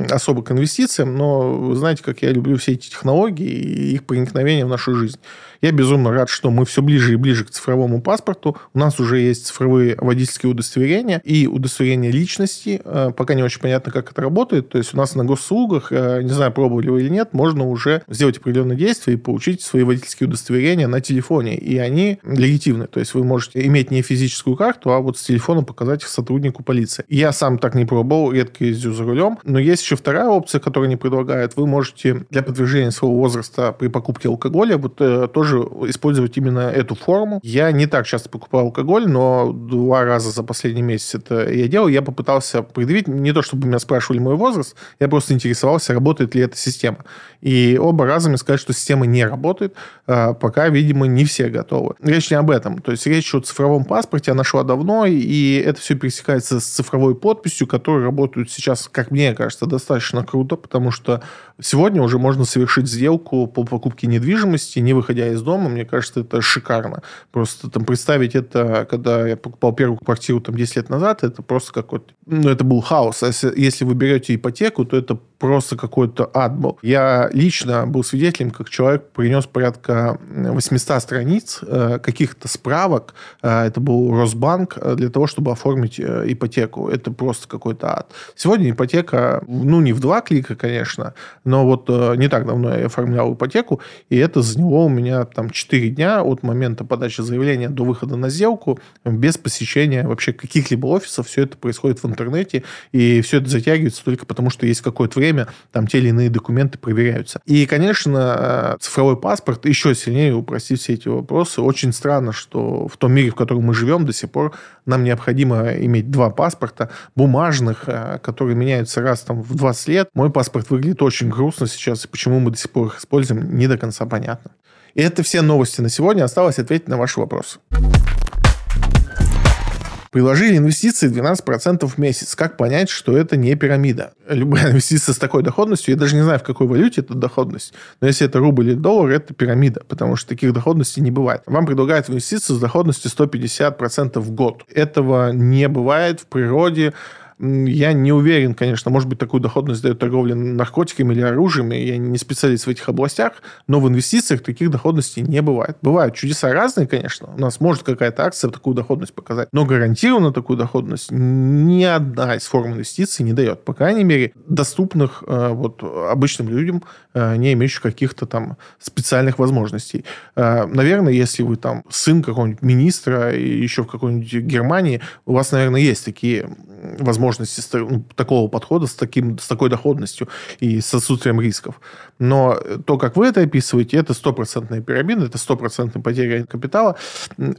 особо к инвестициям, но вы знаете, как я люблю все эти технологии и их проникновение в нашу жизнь. Я безумно рад, что мы все ближе и ближе к цифровому паспорту. У нас уже есть цифровые водительские удостоверения и удостоверение личности. Э, пока не очень понятно, как это работает. То есть у нас на госуслугах, э, не знаю, пробовали вы или нет, можно уже сделать определенные действия и получить свои водительские удостоверения на телефоне. И они легитимны. То есть вы можете иметь не физическую карту, а вот с телефона показать их сотруднику полиции. Я сам так не пробовал, редко ездил за рулем. Но есть еще вторая опция, которую они предлагают. Вы можете для подтверждения своего возраста при покупке алкоголя вот э, тоже тоже использовать именно эту форму. Я не так часто покупаю алкоголь, но два раза за последний месяц это я делал. Я попытался предъявить, не то чтобы меня спрашивали мой возраст, я просто интересовался, работает ли эта система. И оба раза мне сказали, что система не работает, а, пока, видимо, не все готовы. Речь не об этом. То есть речь о цифровом паспорте, она шла давно, и это все пересекается с цифровой подписью, которые работают сейчас, как мне кажется, достаточно круто, потому что сегодня уже можно совершить сделку по покупке недвижимости, не выходя из дома. Мне кажется, это шикарно. Просто там представить это, когда я покупал первую квартиру там 10 лет назад, это просто какой-то... Ну, это был хаос. А если, если вы берете ипотеку, то это просто какой-то ад был. Я лично был свидетелем, как человек принес порядка 800 страниц э, каких-то справок, э, это был Росбанк, э, для того, чтобы оформить ипотеку. Это просто какой-то ад. Сегодня ипотека, ну, не в два клика, конечно, но вот не так давно я оформлял ипотеку, и это заняло у меня там 4 дня от момента подачи заявления до выхода на сделку без посещения вообще каких-либо офисов. Все это происходит в интернете, и все это затягивается только потому, что есть какое-то время там те или иные документы проверяются. И, конечно, э, цифровой паспорт еще сильнее упростит все эти вопросы. Очень странно, что в том мире, в котором мы живем до сих пор, нам необходимо иметь два паспорта бумажных, э, которые меняются раз там в 20 лет. Мой паспорт выглядит очень грустно сейчас, и почему мы до сих пор их используем, не до конца понятно. И это все новости на сегодня. Осталось ответить на ваши вопросы. Приложили инвестиции 12% в месяц. Как понять, что это не пирамида? Любая инвестиция с такой доходностью, я даже не знаю, в какой валюте эта доходность, но если это рубль или доллар, это пирамида, потому что таких доходностей не бывает. Вам предлагают инвестицию с доходностью 150% в год. Этого не бывает в природе. Я не уверен, конечно, может быть, такую доходность дает торговля наркотиками или оружием, я не специалист в этих областях, но в инвестициях таких доходностей не бывает. Бывают чудеса разные, конечно, у нас может какая-то акция такую доходность показать, но гарантированно такую доходность ни одна из форм инвестиций не дает, по крайней мере, доступных э, вот обычным людям, э, не имеющих каких-то там специальных возможностей. Э, наверное, если вы там сын какого-нибудь министра и еще в какой-нибудь Германии, у вас, наверное, есть такие возможности ну, такого подхода с, таким, с такой доходностью и с отсутствием рисков. Но то, как вы это описываете, это стопроцентная пирамида, это стопроцентная потеря капитала.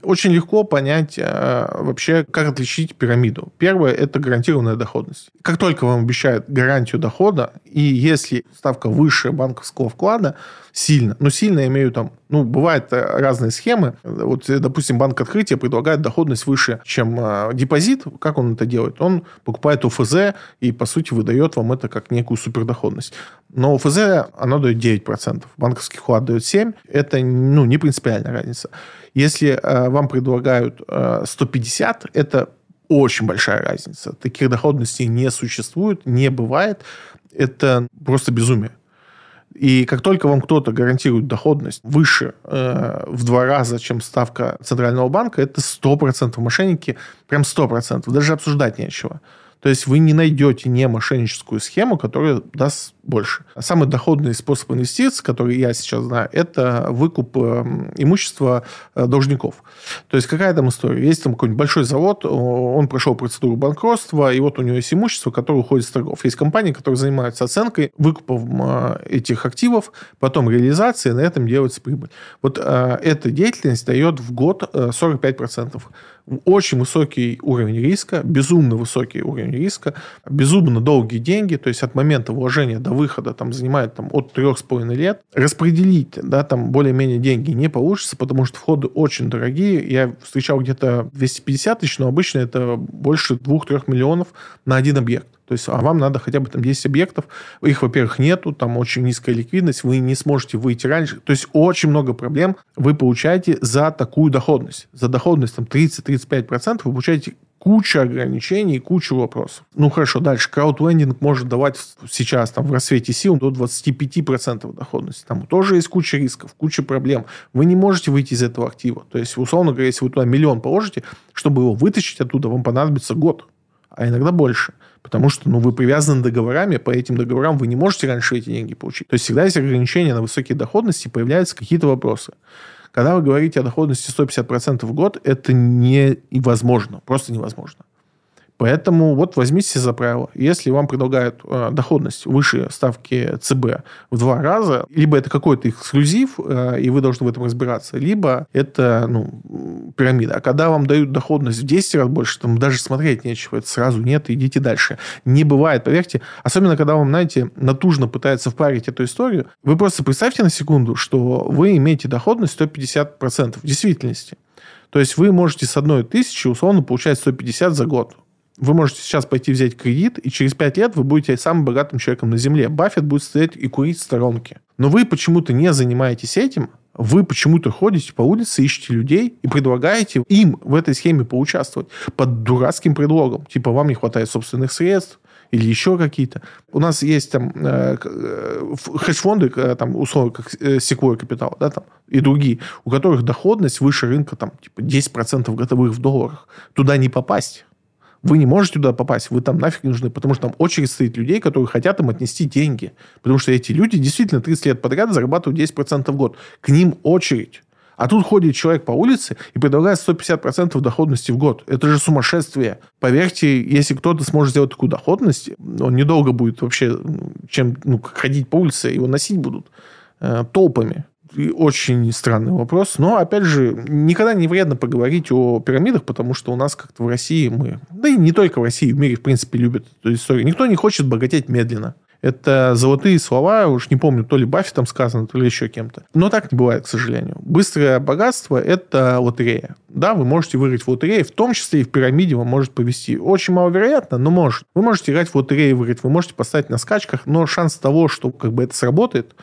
Очень легко понять э, вообще, как отличить пирамиду. Первое – это гарантированная доходность. Как только вам обещают гарантию дохода, и если ставка выше банковского вклада, сильно. Но сильно я имею там, ну, бывают э, разные схемы. Вот, э, допустим, банк открытия предлагает доходность выше, чем э, депозит. Как он это делает? Он покупает ОФЗ и, по сути, выдает вам это как некую супердоходность. Но ОФЗ, оно дает 9%. Банковский вклад дает 7%. Это, ну, не принципиальная разница. Если э, вам предлагают э, 150, это очень большая разница. Таких доходностей не существует, не бывает. Это просто безумие. И как только вам кто-то гарантирует доходность выше э, в два раза, чем ставка Центрального банка, это 100% мошенники, прям 100%, даже обсуждать нечего. То есть вы не найдете не мошенническую схему, которая даст больше. Самый доходный способ инвестиций, который я сейчас знаю, это выкуп эм, имущества э, должников. То есть какая там история? Есть там какой-нибудь большой завод, он прошел процедуру банкротства, и вот у него есть имущество, которое уходит с торгов. Есть компании, которые занимаются оценкой, выкупом э, этих активов, потом реализацией, на этом делается прибыль. Вот э, эта деятельность дает в год 45% очень высокий уровень риска, безумно высокий уровень риска, безумно долгие деньги, то есть от момента вложения до выхода там занимает там, от трех с половиной лет. Распределить, да, там более-менее деньги не получится, потому что входы очень дорогие. Я встречал где-то 250 тысяч, но обычно это больше 2-3 миллионов на один объект. То есть, а вам надо хотя бы там 10 объектов. Их, во-первых, нету, там очень низкая ликвидность, вы не сможете выйти раньше. То есть, очень много проблем вы получаете за такую доходность. За доходность там 30-35% вы получаете куча ограничений, кучу вопросов. Ну, хорошо, дальше. Краудлендинг может давать сейчас там в рассвете сил до 25% доходности. Там тоже есть куча рисков, куча проблем. Вы не можете выйти из этого актива. То есть, условно говоря, если вы туда миллион положите, чтобы его вытащить оттуда, вам понадобится год, а иногда больше. Потому что ну, вы привязаны договорами, по этим договорам вы не можете раньше эти деньги получить. То есть всегда есть ограничения на высокие доходности, появляются какие-то вопросы. Когда вы говорите о доходности 150% в год, это невозможно, просто невозможно. Поэтому вот возьмите за правило. Если вам предлагают э, доходность выше ставки ЦБ в два раза, либо это какой-то эксклюзив, э, и вы должны в этом разбираться, либо это ну, пирамида. А когда вам дают доходность в 10 раз больше, там даже смотреть нечего. Это сразу нет, идите дальше. Не бывает, поверьте. Особенно, когда вам, знаете, натужно пытаются впарить эту историю. Вы просто представьте на секунду, что вы имеете доходность 150% в действительности. То есть вы можете с одной тысячи условно получать 150 за год. Вы можете сейчас пойти взять кредит, и через 5 лет вы будете самым богатым человеком на Земле. Баффет будет стоять и курить в сторонке. Но вы почему-то не занимаетесь этим, вы почему-то ходите по улице, ищете людей и предлагаете им в этой схеме поучаствовать под дурацким предлогом. Типа, вам не хватает собственных средств, или еще какие-то. У нас есть там э, э хедж-фонды, э, там, условно, как э, Sequoia Capital, да, там, и другие, у которых доходность выше рынка, там, типа, 10% годовых в долларах. Туда не попасть. Вы не можете туда попасть, вы там нафиг не нужны, потому что там очередь стоит людей, которые хотят им отнести деньги. Потому что эти люди действительно 30 лет подряд зарабатывают 10% в год. К ним очередь. А тут ходит человек по улице и предлагает 150% доходности в год. Это же сумасшествие. Поверьте, если кто-то сможет сделать такую доходность, он недолго будет вообще чем ну, ходить по улице, его носить будут э, толпами очень странный вопрос. Но, опять же, никогда не вредно поговорить о пирамидах, потому что у нас как-то в России мы... Да и не только в России, в мире, в принципе, любят эту историю. Никто не хочет богатеть медленно. Это золотые слова, уж не помню, то ли Баффетом сказано, то ли еще кем-то. Но так не бывает, к сожалению. Быстрое богатство – это лотерея. Да, вы можете выиграть в лотерее, в том числе и в пирамиде вам может повести. Очень маловероятно, но может. Вы можете играть в лотерею и выиграть, вы можете поставить на скачках, но шанс того, что как бы это сработает,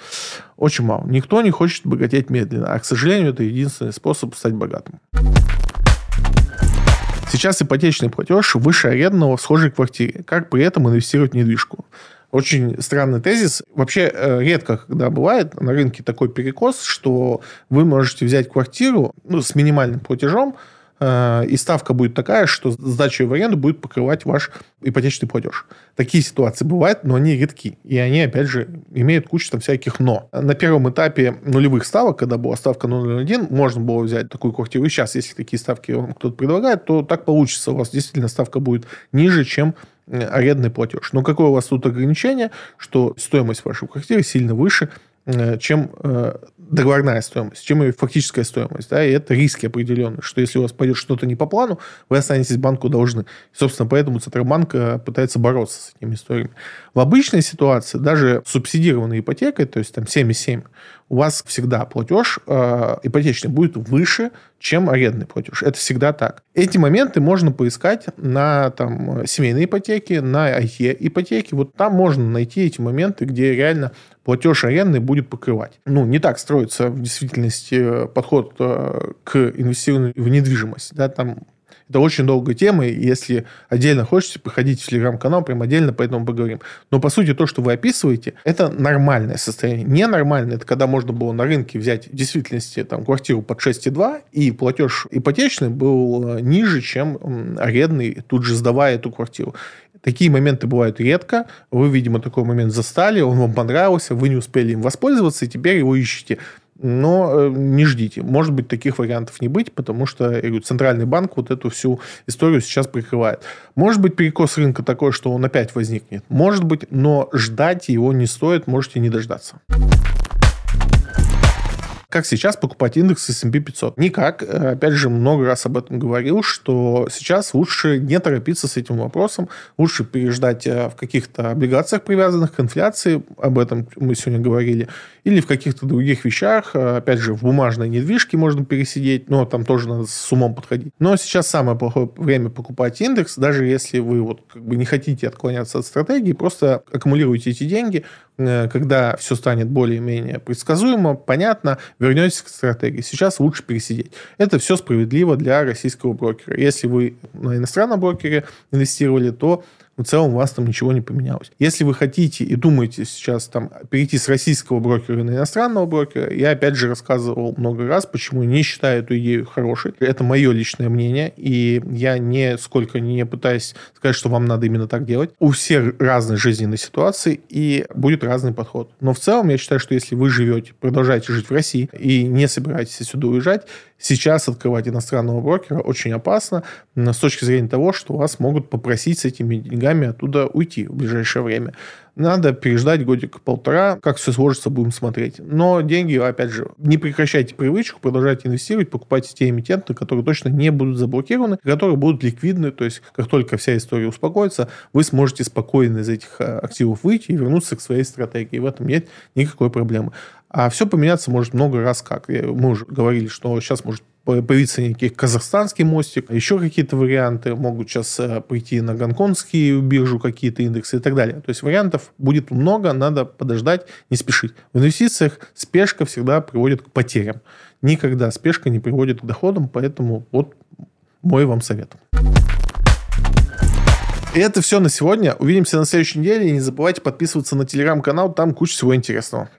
очень мало. Никто не хочет богатеть медленно, а, к сожалению, это единственный способ стать богатым. Сейчас ипотечный платеж выше арендного в схожей квартире. Как при этом инвестировать в недвижку? Очень странный тезис. Вообще э, редко, когда бывает на рынке такой перекос, что вы можете взять квартиру ну, с минимальным платежом, э, и ставка будет такая, что сдача в аренду будет покрывать ваш ипотечный платеж. Такие ситуации бывают, но они редки. И они, опять же, имеют кучу там всяких «но». На первом этапе нулевых ставок, когда была ставка 0,01, можно было взять такую квартиру. И сейчас, если такие ставки кто-то предлагает, то так получится. У вас действительно ставка будет ниже, чем арендный платеж. Но какое у вас тут ограничение, что стоимость вашей квартиры сильно выше, э, чем э, договорная стоимость, чем ее фактическая стоимость. Да, и это риски определенные, что если у вас пойдет что-то не по плану, вы останетесь банку должны. И, собственно, поэтому Центробанк э, пытается бороться с этими историями. В обычной ситуации, даже субсидированной ипотекой, то есть там 7,7, у вас всегда платеж э, ипотечный будет выше, чем арендный платеж. Это всегда так. Эти моменты можно поискать на там, семейной ипотеке, на IT-ипотеке. Вот там можно найти эти моменты, где реально платеж арендный будет покрывать. Ну, не так строится в действительности э, подход э, к инвестированию в недвижимость. Да, там это очень долгая тема, и если отдельно хочете, приходите в телеграм-канал, прям отдельно по этому поговорим. Но, по сути, то, что вы описываете, это нормальное состояние. Ненормальное, это когда можно было на рынке взять в действительности там, квартиру под 6,2, и платеж ипотечный был э, ниже, чем арендный, тут же сдавая эту квартиру. Такие моменты бывают редко. Вы, видимо, такой момент застали, он вам понравился, вы не успели им воспользоваться, и теперь его ищете. Но э, не ждите. Может быть, таких вариантов не быть, потому что говорю, центральный банк вот эту всю историю сейчас прикрывает. Может быть, перекос рынка такой, что он опять возникнет. Может быть, но ждать его не стоит, можете не дождаться как сейчас покупать индекс S&P 500? Никак. Э, опять же, много раз об этом говорил, что сейчас лучше не торопиться с этим вопросом, лучше переждать э, в каких-то облигациях, привязанных к инфляции, об этом мы сегодня говорили, или в каких-то других вещах, э, опять же, в бумажной недвижке можно пересидеть, но там тоже надо с умом подходить. Но сейчас самое плохое время покупать индекс, даже если вы вот как бы не хотите отклоняться от стратегии, просто аккумулируйте эти деньги, когда все станет более-менее предсказуемо, понятно, вернетесь к стратегии. Сейчас лучше пересидеть. Это все справедливо для российского брокера. Если вы на иностранном брокере инвестировали, то в целом у вас там ничего не поменялось. Если вы хотите и думаете сейчас там перейти с российского брокера на иностранного брокера, я опять же рассказывал много раз, почему не считаю эту идею хорошей. Это мое личное мнение, и я нисколько не пытаюсь сказать, что вам надо именно так делать. У всех разные жизненные ситуации, и будет разный подход. Но в целом я считаю, что если вы живете, продолжаете жить в России и не собираетесь сюда уезжать, сейчас открывать иностранного брокера очень опасно с точки зрения того, что вас могут попросить с этими деньгами оттуда уйти в ближайшее время. Надо переждать годик-полтора, как все сложится, будем смотреть. Но деньги, опять же, не прекращайте привычку, продолжайте инвестировать, покупайте те эмитенты, которые точно не будут заблокированы, которые будут ликвидны, то есть как только вся история успокоится, вы сможете спокойно из этих э, активов выйти и вернуться к своей стратегии. В этом нет никакой проблемы. А все поменяться может много раз как. Мы уже говорили, что сейчас может появиться некий казахстанский мостик, еще какие-то варианты могут сейчас э, прийти на гонконгские биржу какие-то индексы и так далее. То есть вариантов будет много, надо подождать, не спешить. В инвестициях спешка всегда приводит к потерям. Никогда спешка не приводит к доходам, поэтому вот мой вам совет. И это все на сегодня. Увидимся на следующей неделе. Не забывайте подписываться на телеграм-канал, там куча всего интересного.